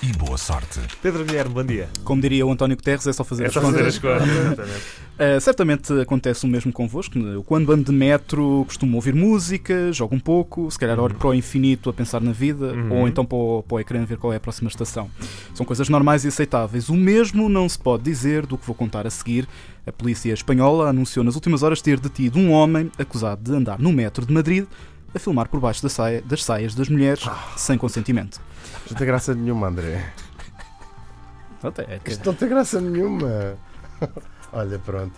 e boa sorte. Pedro Guilherme, bom dia. Como diria o António Guterres, é só fazer É as só contas. fazer as coisas. exatamente. Uh, certamente acontece o mesmo convosco. Eu, quando ando de metro, costumo ouvir música, jogo um pouco, se calhar olho para o infinito a pensar na vida, Uhum. ou então para o, para o ecrã ver qual é a próxima estação. São coisas normais e aceitáveis. O mesmo não se pode dizer do que vou contar a seguir. A polícia espanhola anunciou nas últimas horas ter detido um homem acusado de andar no metro de Madrid a filmar por baixo da saia- das saias das mulheres sem consentimento. Não tem graça nenhuma, André. Pronto, é que- Isto não tem graça nenhuma. Olha, pronto.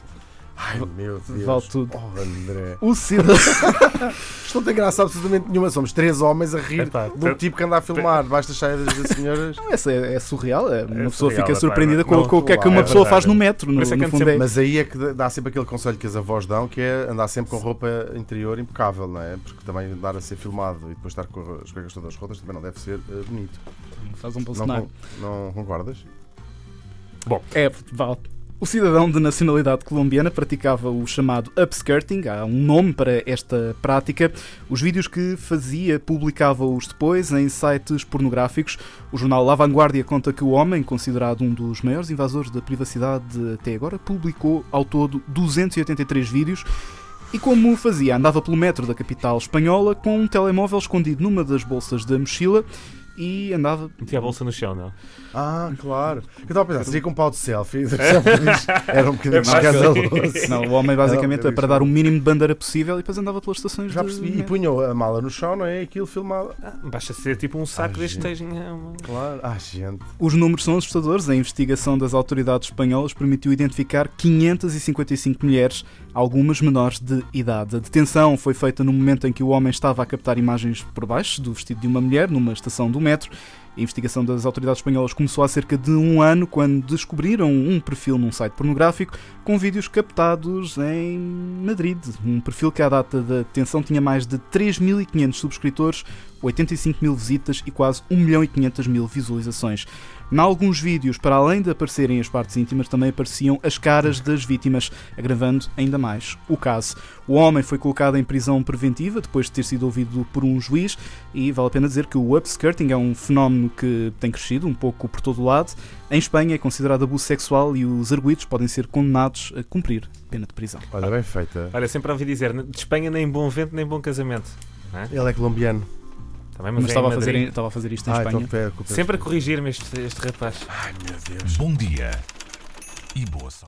Ai, meu Deus. Vale tudo. Oh, André. O cidadão. Isto não tem graça absolutamente nenhuma. Somos três homens a rir Epá, de um tipo que anda a filmar debaixo das saias das senhoras. Essa é, é surreal. é- Uma É pessoa surreal, fica surpreendida com, não, com o que é que uma é pessoa faz no metro. No, é no fundo sempre- é- Mas aí é que dá sempre aquele conselho que as avós dão, que é andar sempre com roupa interior impecável, não é? Porque também andar a ser filmado e depois estar com as cuecas todas rotas também não deve ser eh, bonito. Faz um Não, Bolsonaro. con- não concordas? É, vale. O cidadão de nacionalidade colombiana praticava o chamado upskirting, há um nome para esta prática. Os vídeos que fazia publicava-os depois em sites pornográficos. O jornal La Vanguardia conta que o homem, considerado um dos maiores invasores da privacidade até agora, publicou ao todo 283 vídeos. E como fazia? Andava pelo metro da capital espanhola com um telemóvel escondido numa das bolsas da mochila e andava Meti a bolsa no chão, não? Ah, claro. Eu estava a pensar, seria com um pau de selfie. Era um bocadinho É mais escandaloso. Não, o homem basicamente é para dar o mínimo de bandeira possível e depois andava pelas estações Já de percebi. E punham a mala no chão, não é? Aquilo filmado. Ah, basta ser tipo um saco Ah, deste tejinho. Claro. Ah, gente. Os números são assustadores. A investigação das autoridades espanholas permitiu identificar 555 mulheres, algumas menores de idade. A detenção foi feita no momento em que o homem estava a captar imagens por baixo do vestido de uma mulher numa estação do metro metro. A investigação das autoridades espanholas começou há cerca de um ano quando descobriram um perfil num site pornográfico com vídeos captados em Madrid. Um perfil que à data da detenção tinha mais de 3.500 subscritores, 85 mil visitas e quase 1 milhão e 500 mil visualizações. Em alguns vídeos, para além de aparecerem as partes íntimas, também apareciam as caras das vítimas, agravando ainda mais o caso. O homem foi colocado em prisão preventiva depois de ter sido ouvido por um juiz e vale a pena dizer que o upskirting é um fenómeno que tem crescido um pouco por todo o lado. Em Espanha é considerado abuso sexual e os arguidos podem ser condenados a cumprir pena de prisão. Olha, bem feita. Olha, sempre ouvi dizer, de Espanha nem bom vento nem bom casamento. Não é? Ele é colombiano. Também, Mas mas, é estava a, fazer, estava a fazer isto em Ah, Espanha. então culpa Sempre a corrigir-me este, este rapaz. Ai, meu Deus. Bom dia e boa sorte.